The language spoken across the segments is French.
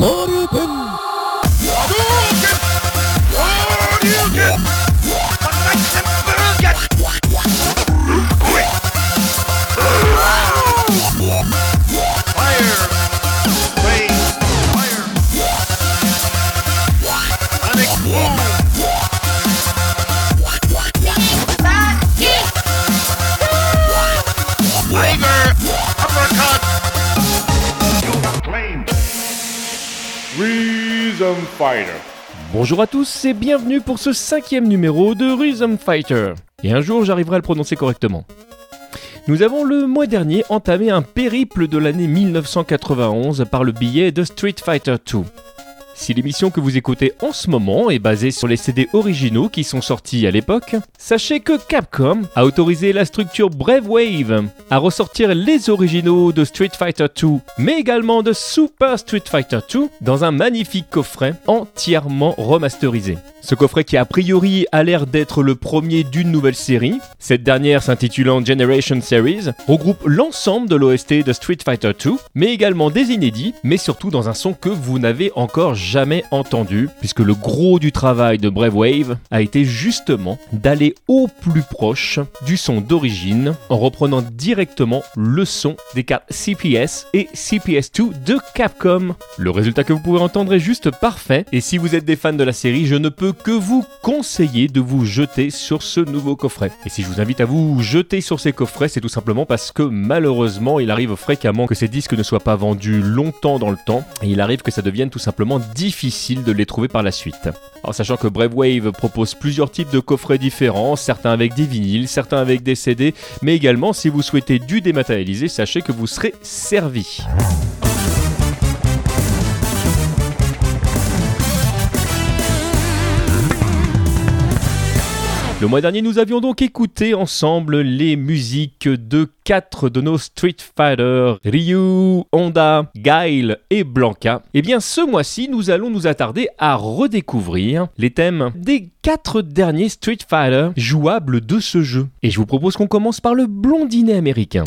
Sarıtın Bonjour à tous et bienvenue pour ce cinquième numéro de Rhythm Fighter. Et un jour j'arriverai à le prononcer correctement. Nous avons le mois dernier entamé un périple de l'année 1991 par le billet de Street Fighter 2. Si l'émission que vous écoutez en ce moment est basée sur les CD originaux qui sont sortis à l'époque, sachez que Capcom a autorisé la structure Brave Wave à ressortir les originaux de Street Fighter 2, mais également de Super Street Fighter 2 dans un magnifique coffret entièrement remasterisé. Ce coffret qui a priori a l'air d'être le premier d'une nouvelle série, cette dernière s'intitulant Generation Series, regroupe l'ensemble de l'OST de Street Fighter 2, mais également des inédits, mais surtout dans un son que vous n'avez encore jamais entendu, puisque le gros du travail de Brave Wave a été justement d'aller au plus proche du son d'origine en reprenant directement le son des cartes CPS et CPS2 de Capcom. Le résultat que vous pouvez entendre est juste parfait, et si vous êtes des fans de la série, je ne peux que vous conseiller de vous jeter sur ce nouveau coffret. Et si je vous invite à vous jeter sur ces coffrets, c'est tout simplement parce que malheureusement, il arrive fréquemment que ces disques ne soient pas vendus longtemps dans le temps, et il arrive que ça devienne tout simplement difficile de les trouver par la suite. Alors sachant que Brave propose plusieurs types de coffrets différents, certains avec des vinyles, certains avec des CD, mais également si vous souhaitez du dématérialisé, sachez que vous serez servi. Le mois dernier, nous avions donc écouté ensemble les musiques de quatre de nos Street Fighter, Ryu, Honda, Guile et Blanca. Et eh bien, ce mois-ci, nous allons nous attarder à redécouvrir les thèmes des quatre derniers Street Fighter jouables de ce jeu. Et je vous propose qu'on commence par le blondinet américain.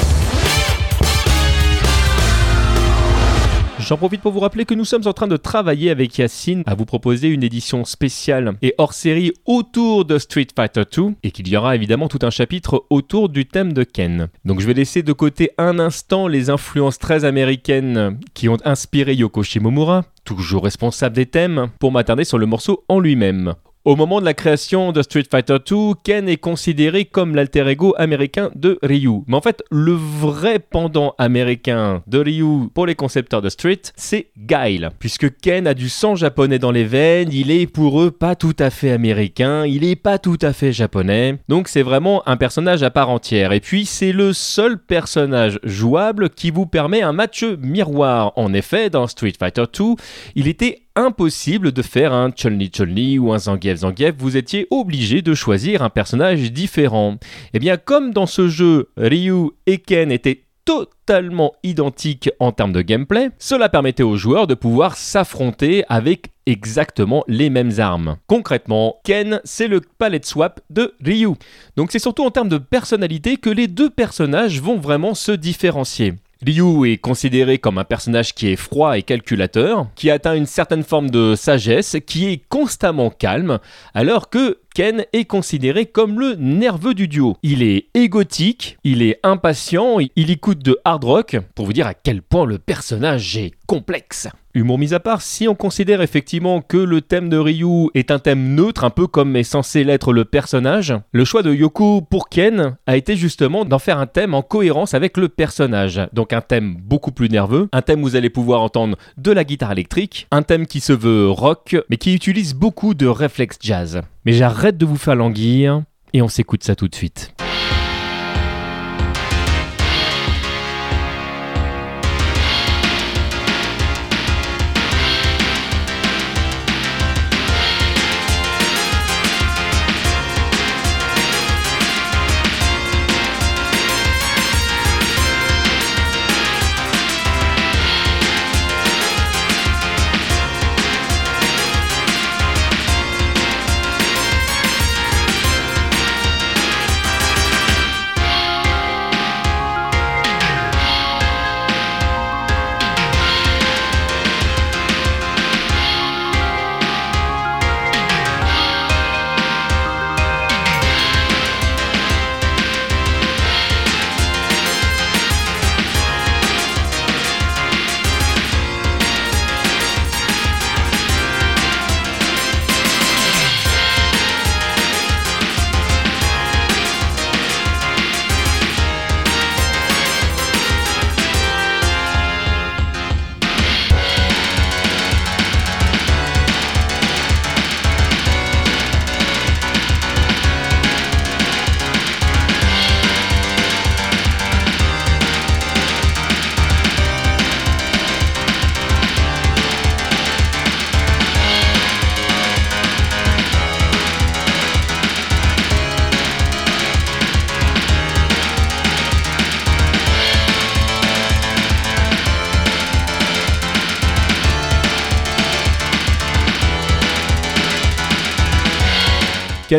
J'en profite pour vous rappeler que nous sommes en train de travailler avec Yacine à vous proposer une édition spéciale et hors série autour de Street Fighter 2 et qu'il y aura évidemment tout un chapitre autour du thème de Ken. Donc je vais laisser de côté un instant les influences très américaines qui ont inspiré Yoko Shimomura, toujours responsable des thèmes, pour m'attarder sur le morceau en lui-même. Au moment de la création de Street Fighter 2, Ken est considéré comme l'alter ego américain de Ryu. Mais en fait, le vrai pendant américain de Ryu pour les concepteurs de Street, c'est Guile. Puisque Ken a du sang japonais dans les veines, il est pour eux pas tout à fait américain, il est pas tout à fait japonais. Donc c'est vraiment un personnage à part entière. Et puis c'est le seul personnage jouable qui vous permet un match miroir. En effet, dans Street Fighter 2, il était impossible de faire un Chun-Li ou un Zangief Zangief, vous étiez obligé de choisir un personnage différent. Et eh bien comme dans ce jeu, Ryu et Ken étaient totalement identiques en termes de gameplay, cela permettait aux joueurs de pouvoir s'affronter avec exactement les mêmes armes. Concrètement, Ken, c'est le palette swap de Ryu. Donc c'est surtout en termes de personnalité que les deux personnages vont vraiment se différencier. Ryu est considéré comme un personnage qui est froid et calculateur, qui atteint une certaine forme de sagesse, qui est constamment calme, alors que Ken est considéré comme le nerveux du duo. Il est égotique, il est impatient, il écoute de hard rock, pour vous dire à quel point le personnage est complexe. Humour mis à part, si on considère effectivement que le thème de Ryu est un thème neutre, un peu comme est censé l'être le personnage, le choix de Yoko pour Ken a été justement d'en faire un thème en cohérence avec le personnage. Donc un thème beaucoup plus nerveux, un thème où vous allez pouvoir entendre de la guitare électrique, un thème qui se veut rock, mais qui utilise beaucoup de réflexes jazz. Mais j'arrête de vous faire languir et on s'écoute ça tout de suite.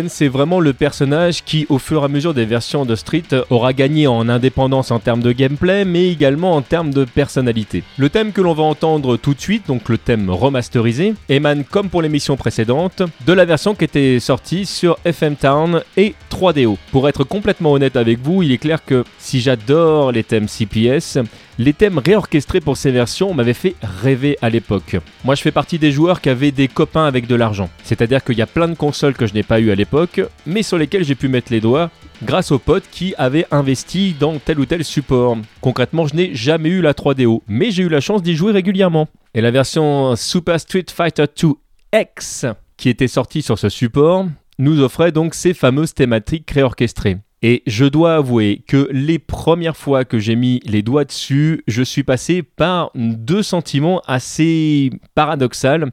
C'est vraiment le personnage qui, au fur et à mesure des versions de Street, aura gagné en indépendance en termes de gameplay, mais également en termes de personnalité. Le thème que l'on va entendre tout de suite, donc le thème remasterisé, émane, comme pour l'émission précédente, de la version qui était sortie sur FM Town et 3DO. Pour être complètement honnête avec vous, il est clair que si j'adore les thèmes CPS, les thèmes réorchestrés pour ces versions m'avaient fait rêver à l'époque. Moi je fais partie des joueurs qui avaient des copains avec de l'argent. C'est-à-dire qu'il y a plein de consoles que je n'ai pas eu à l'époque, mais sur lesquelles j'ai pu mettre les doigts grâce aux potes qui avaient investi dans tel ou tel support. Concrètement, je n'ai jamais eu la 3DO, mais j'ai eu la chance d'y jouer régulièrement. Et la version Super Street Fighter 2 X qui était sortie sur ce support nous offrait donc ces fameuses thématiques réorchestrées. Et je dois avouer que les premières fois que j'ai mis les doigts dessus, je suis passé par deux sentiments assez paradoxaux.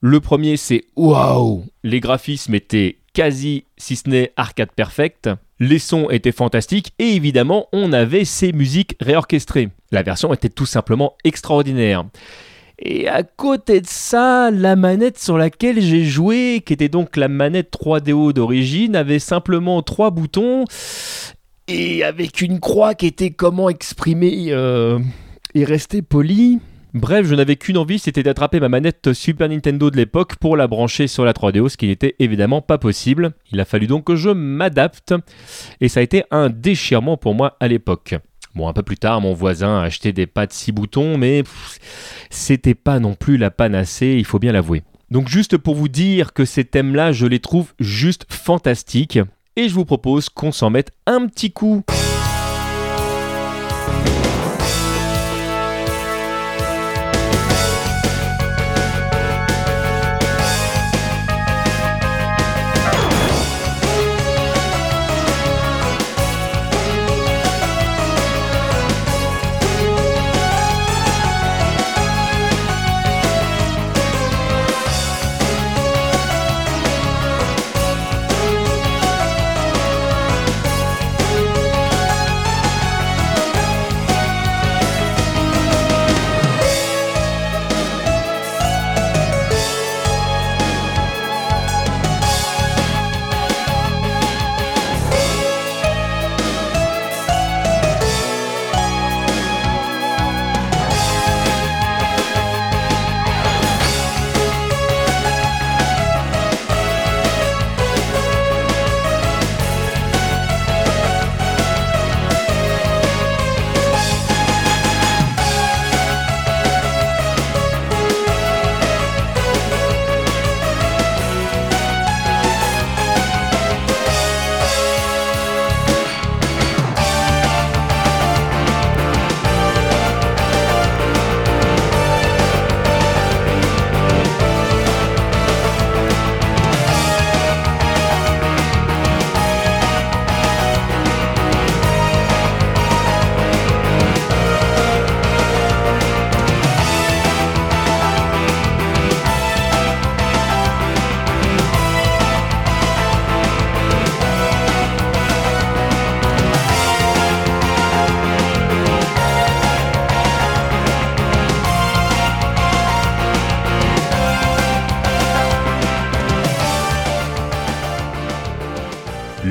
Le premier, c'est waouh Les graphismes étaient quasi, si ce n'est arcade perfect. Les sons étaient fantastiques et évidemment, on avait ces musiques réorchestrées. La version était tout simplement extraordinaire. Et à côté de ça, la manette sur laquelle j'ai joué, qui était donc la manette 3DO d'origine, avait simplement trois boutons et avec une croix qui était comment exprimer euh, et rester poli. Bref, je n'avais qu'une envie, c'était d'attraper ma manette Super Nintendo de l'époque pour la brancher sur la 3DO, ce qui n'était évidemment pas possible. Il a fallu donc que je m'adapte, et ça a été un déchirement pour moi à l'époque. Bon, un peu plus tard, mon voisin a acheté des pads 6 boutons, mais c'était pas non plus la panacée, il faut bien l'avouer. Donc juste pour vous dire que ces thèmes-là, je les trouve juste fantastiques, et je vous propose qu'on s'en mette un petit coup.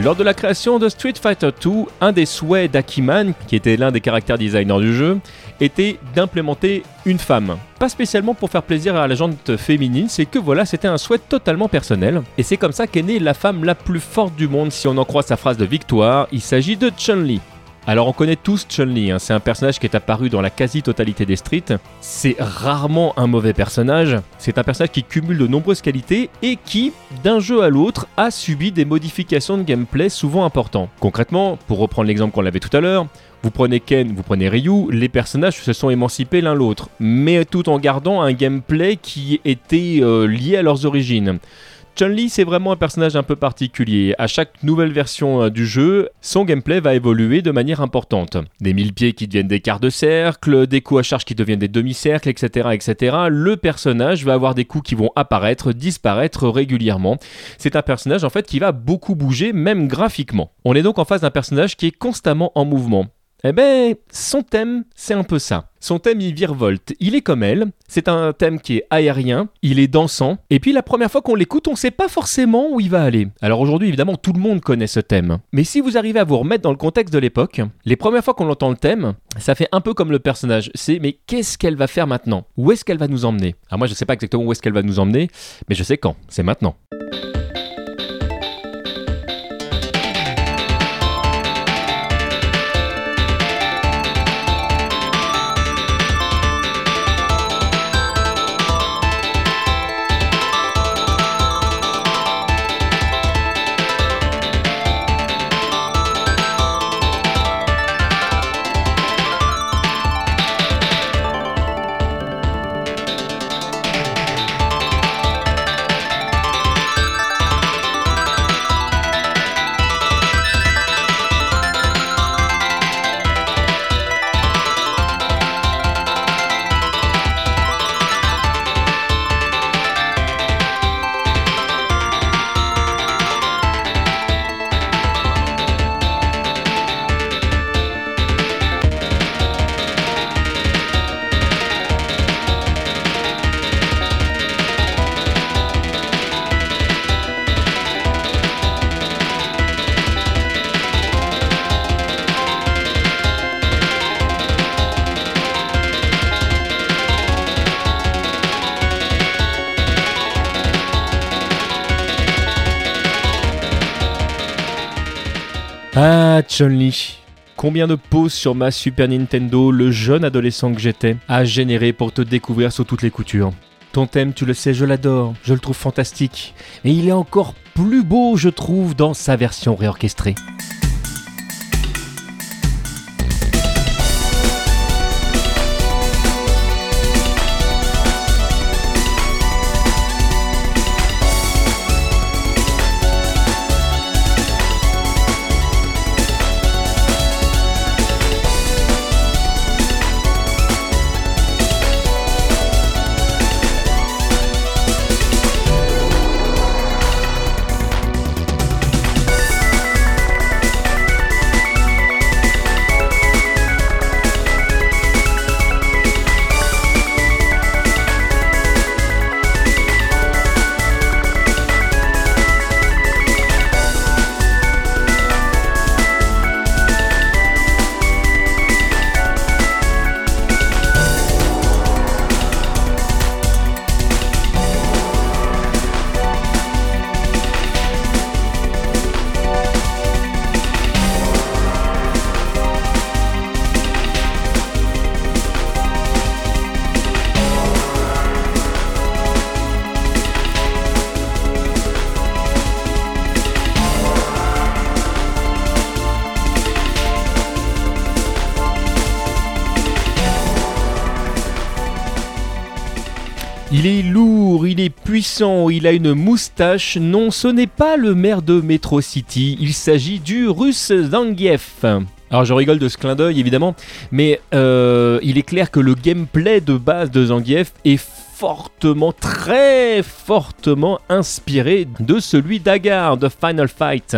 Lors de la création de Street Fighter 2, un des souhaits d'Akiman, qui était l'un des caractères designers du jeu, était d'implémenter une femme. Pas spécialement pour faire plaisir à la gente féminine, c'est que voilà, c'était un souhait totalement personnel. Et c'est comme ça qu'est née la femme la plus forte du monde si on en croit sa phrase de victoire, il s'agit de Chun-Li. Alors on connaît tous Chun-Li, hein. c'est un personnage qui est apparu dans la quasi-totalité des streets. C'est rarement un mauvais personnage, c'est un personnage qui cumule de nombreuses qualités et qui, d'un jeu à l'autre, a subi des modifications de gameplay souvent importantes. Concrètement, pour reprendre l'exemple qu'on avait tout à l'heure, vous prenez Ken, vous prenez Ryu, les personnages se sont émancipés l'un l'autre, mais tout en gardant un gameplay qui était euh, lié à leurs origines. Chun-Li, c'est vraiment un personnage un peu particulier. À chaque nouvelle version euh, du jeu, son gameplay va évoluer de manière importante. Des mille pieds qui deviennent des quarts de cercle, des coups à charge qui deviennent des demi-cercles, etc., etc. Le personnage va avoir des coups qui vont apparaître, disparaître régulièrement. C'est un personnage en fait qui va beaucoup bouger, même graphiquement. On est donc en face d'un personnage qui est constamment en mouvement. Eh ben, son thème, c'est un peu ça. Son thème, il virevolte. Il est comme elle. C'est un thème qui est aérien, il est dansant. Et puis la première fois qu'on l'écoute, on sait pas forcément où il va aller. Alors aujourd'hui, évidemment, tout le monde connaît ce thème. Mais si vous arrivez à vous remettre dans le contexte de l'époque, les premières fois qu'on entend le thème, ça fait un peu comme le personnage. C'est mais qu'est-ce qu'elle va faire maintenant? Où est-ce qu'elle va nous emmener? Alors moi, je sais pas exactement où est-ce qu'elle va nous emmener, mais je sais quand. C'est maintenant. Chun-Li. Combien de pauses sur ma Super Nintendo le jeune adolescent que j'étais a généré pour te découvrir sous toutes les coutures. Ton thème, tu le sais, je l'adore, je le trouve fantastique. Et il est encore plus beau, je trouve, dans sa version réorchestrée. Il est lourd, il est puissant, il a une moustache. Non, ce n'est pas le maire de Metro City, il s'agit du russe Zangief. Alors je rigole de ce clin d'œil évidemment, mais euh, il est clair que le gameplay de base de Zangief est fortement, très fortement inspiré de celui d'Agar de Final Fight.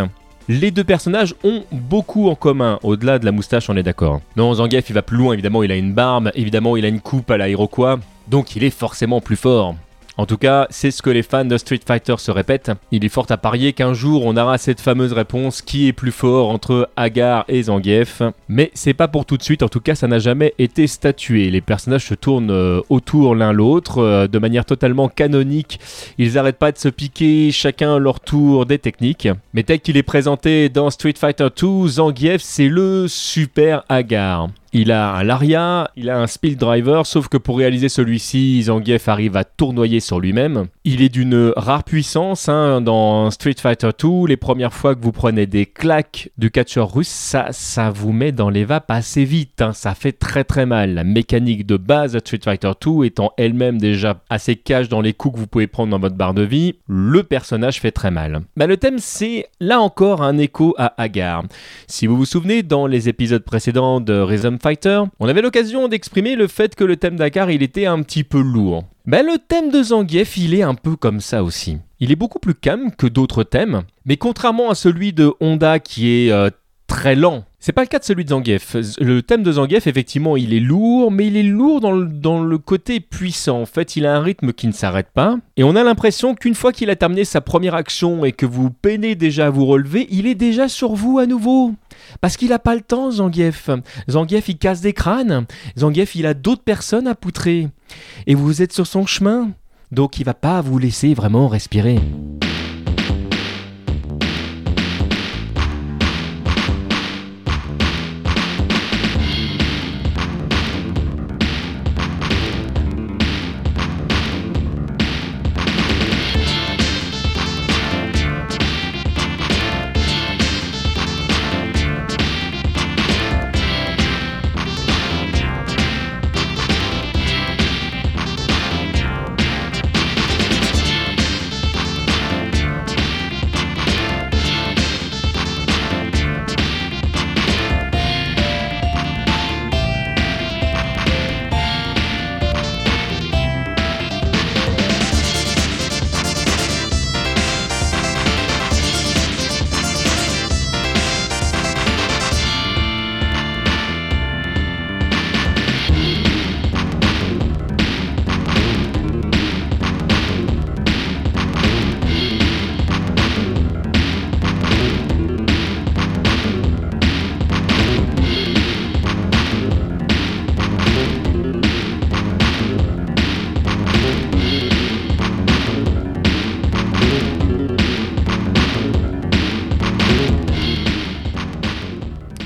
Les deux personnages ont beaucoup en commun, au-delà de la moustache, on est d'accord. Non, Zangief il va plus loin, évidemment il a une barbe, évidemment il a une coupe à la Iroquois, donc il est forcément plus fort. En tout cas, c'est ce que les fans de Street Fighter se répètent. Il est fort à parier qu'un jour on aura cette fameuse réponse qui est plus fort entre Agar et Zangief. Mais c'est pas pour tout de suite, en tout cas ça n'a jamais été statué. Les personnages se tournent euh, autour l'un l'autre euh, de manière totalement canonique. Ils n'arrêtent pas de se piquer chacun leur tour des techniques. Mais tel qu'il est présenté dans Street Fighter 2, Zangief c'est le super Agar. Il a un Laria, il a un Speed Driver, sauf que pour réaliser celui-ci, Zangief arrive à tournoyer sur lui-même. Il est d'une rare puissance hein, dans Street Fighter 2. Les premières fois que vous prenez des claques du catcheur russe, ça, ça vous met dans les vapes assez vite. hein. Ça fait très très mal. La mécanique de base de Street Fighter 2 étant elle-même déjà assez cash dans les coups que vous pouvez prendre dans votre barre de vie, le personnage fait très mal. Bah, le thème, c'est là encore un écho à Agar. Si vous vous souvenez, dans les épisodes précédents de Rhythm On avait l'occasion d'exprimer le fait que le thème d'Agar, il était un petit peu lourd. Ben, le thème de Zangief, il est un peu comme ça aussi. Il est beaucoup plus calme que d'autres thèmes, mais contrairement à celui de Honda qui est euh, très lent. C'est pas le cas de celui de Zangief. Le thème de Zangief, effectivement, il est lourd, mais il est lourd dans le, côté puissant. En fait, il a un rythme qui ne s'arrête pas. Et on a l'impression qu'une fois qu'il a terminé sa première action et que vous peinez déjà à vous relever, il est déjà sur vous à nouveau. Parce qu'il n'a pas le temps, Zangief. Zangief, il casse des crânes. Zangief, il a d'autres personnes à poutrer. Et vous êtes sur son chemin. Donc il va pas vous laisser vraiment respirer.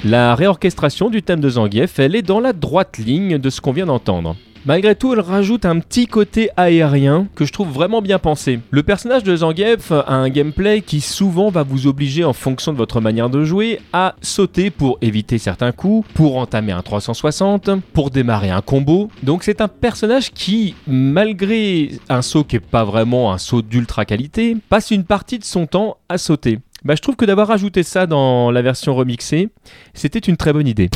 La réorchestration du thème de Zangief, elle est dans la droite ligne de ce qu'on vient d'entendre. Malgré tout, elle rajoute un petit côté aérien que je trouve vraiment bien pensé. Le personnage de Zangief a un gameplay qui souvent va vous obliger, en fonction de votre manière de jouer, à sauter pour éviter certains coups, pour entamer un 360, pour démarrer un combo. Donc c'est un personnage qui, malgré un saut qui n'est pas vraiment un saut d'ultra qualité, passe une partie de son temps à sauter. Bah, je trouve que d'avoir ajouté ça dans la version remixée, c'était une très bonne idée.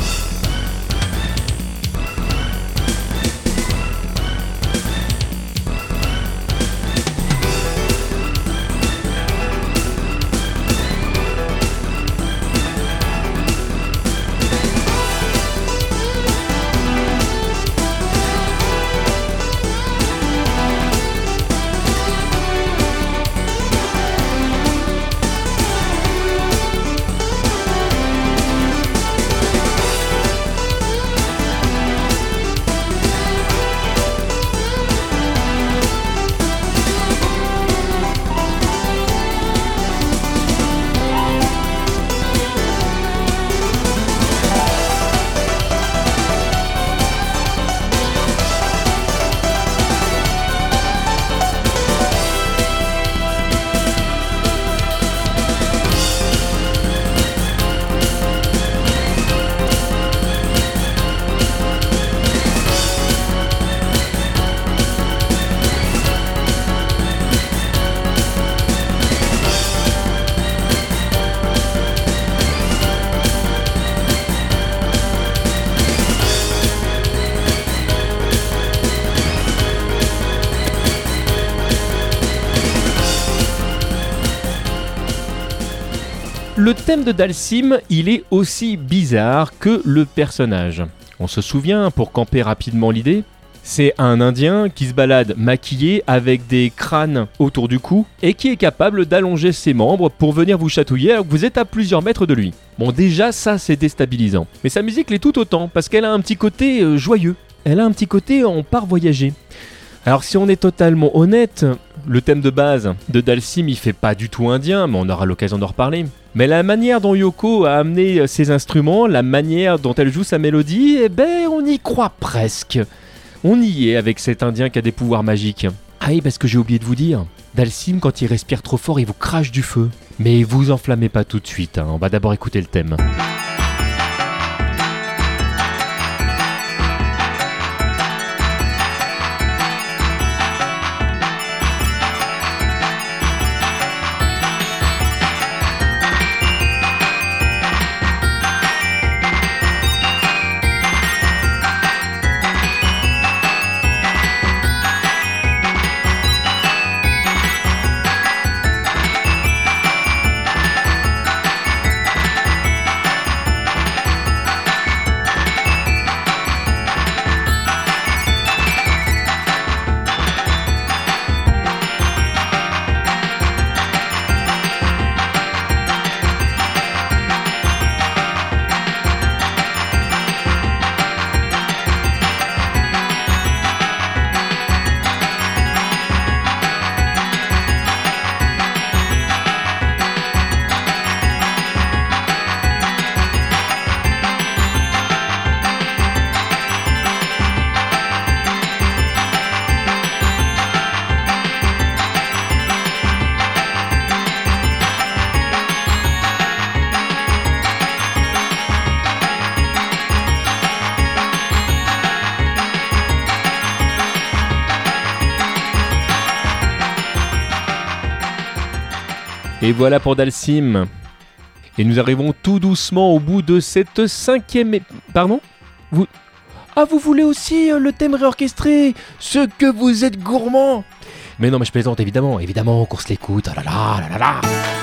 Le thème de Dalsim, il est aussi bizarre que le personnage. On se souvient, pour camper rapidement l'idée, c'est un Indien qui se balade maquillé avec des crânes autour du cou et qui est capable d'allonger ses membres pour venir vous chatouiller alors que vous êtes à plusieurs mètres de lui. Bon déjà ça c'est déstabilisant. Mais sa musique l'est tout autant parce qu'elle a un petit côté euh, joyeux. Elle a un petit côté on part voyager. Alors si on est totalement honnête, le thème de base de Dalsim il fait pas du tout indien, mais on aura l'occasion d'en reparler. Mais la manière dont Yoko a amené ses instruments, la manière dont elle joue sa mélodie, eh ben on y croit presque. On y est avec cet indien qui a des pouvoirs magiques. Ah oui, parce que j'ai oublié de vous dire, Dalsim quand il respire trop fort il vous crache du feu. Mais vous enflammez pas tout de suite, hein. on va d'abord écouter le thème. Et voilà pour Dalsim. Et nous arrivons tout doucement au bout de cette cinquième... Pardon? Vous... Ah, vous voulez aussi euh, le thème réorchestré? Ce que vous êtes gourmand Mais non, mais je plaisante, évidemment. Évidemment, qu'on se l'écoute. Oh là là, là là là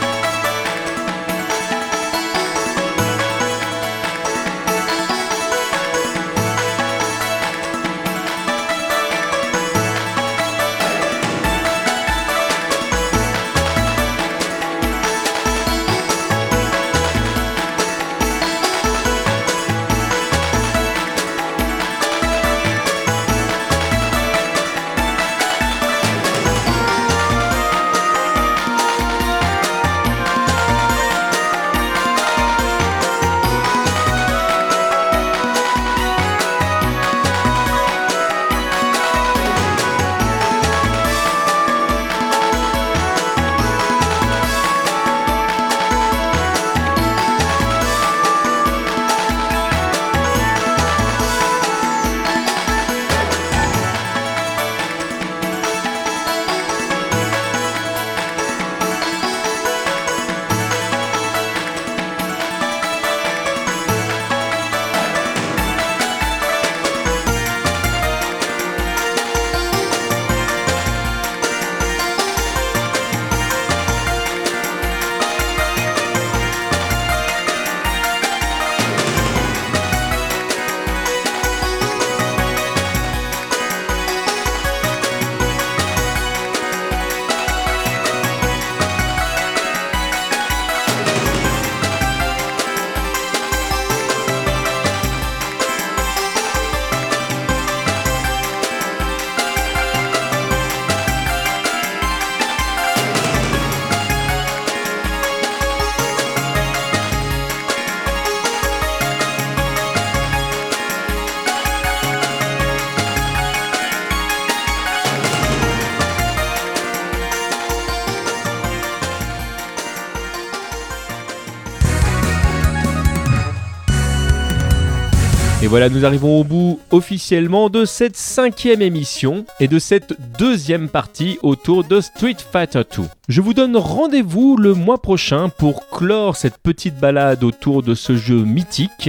Et voilà, nous arrivons au bout officiellement de cette cinquième émission et de cette deuxième partie autour de Street Fighter 2. Je vous donne rendez-vous le mois prochain pour clore cette petite balade autour de ce jeu mythique.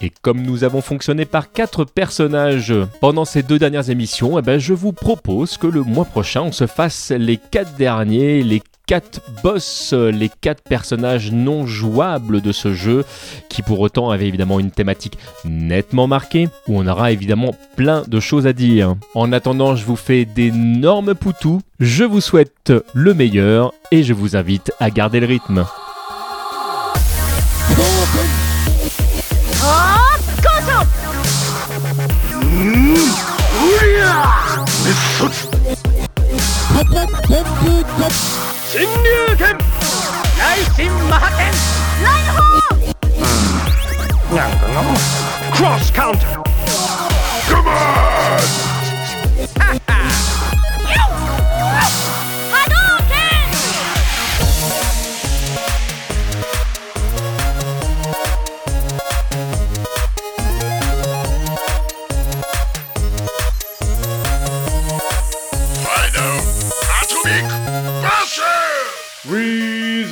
Et comme nous avons fonctionné par quatre personnages pendant ces deux dernières émissions, eh ben je vous propose que le mois prochain on se fasse les quatre derniers, les quatre boss, les quatre personnages non jouables de ce jeu, qui pour autant avaient évidemment une thématique nettement marquée, où on aura évidemment plein de choses à dire. En attendant, je vous fais d'énormes poutous, je vous souhaite le meilleur et je vous invite à garder le rythme. 新竜拳。雷神マハテライホーなんかな。クロスカウンター。カモン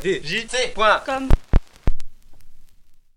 T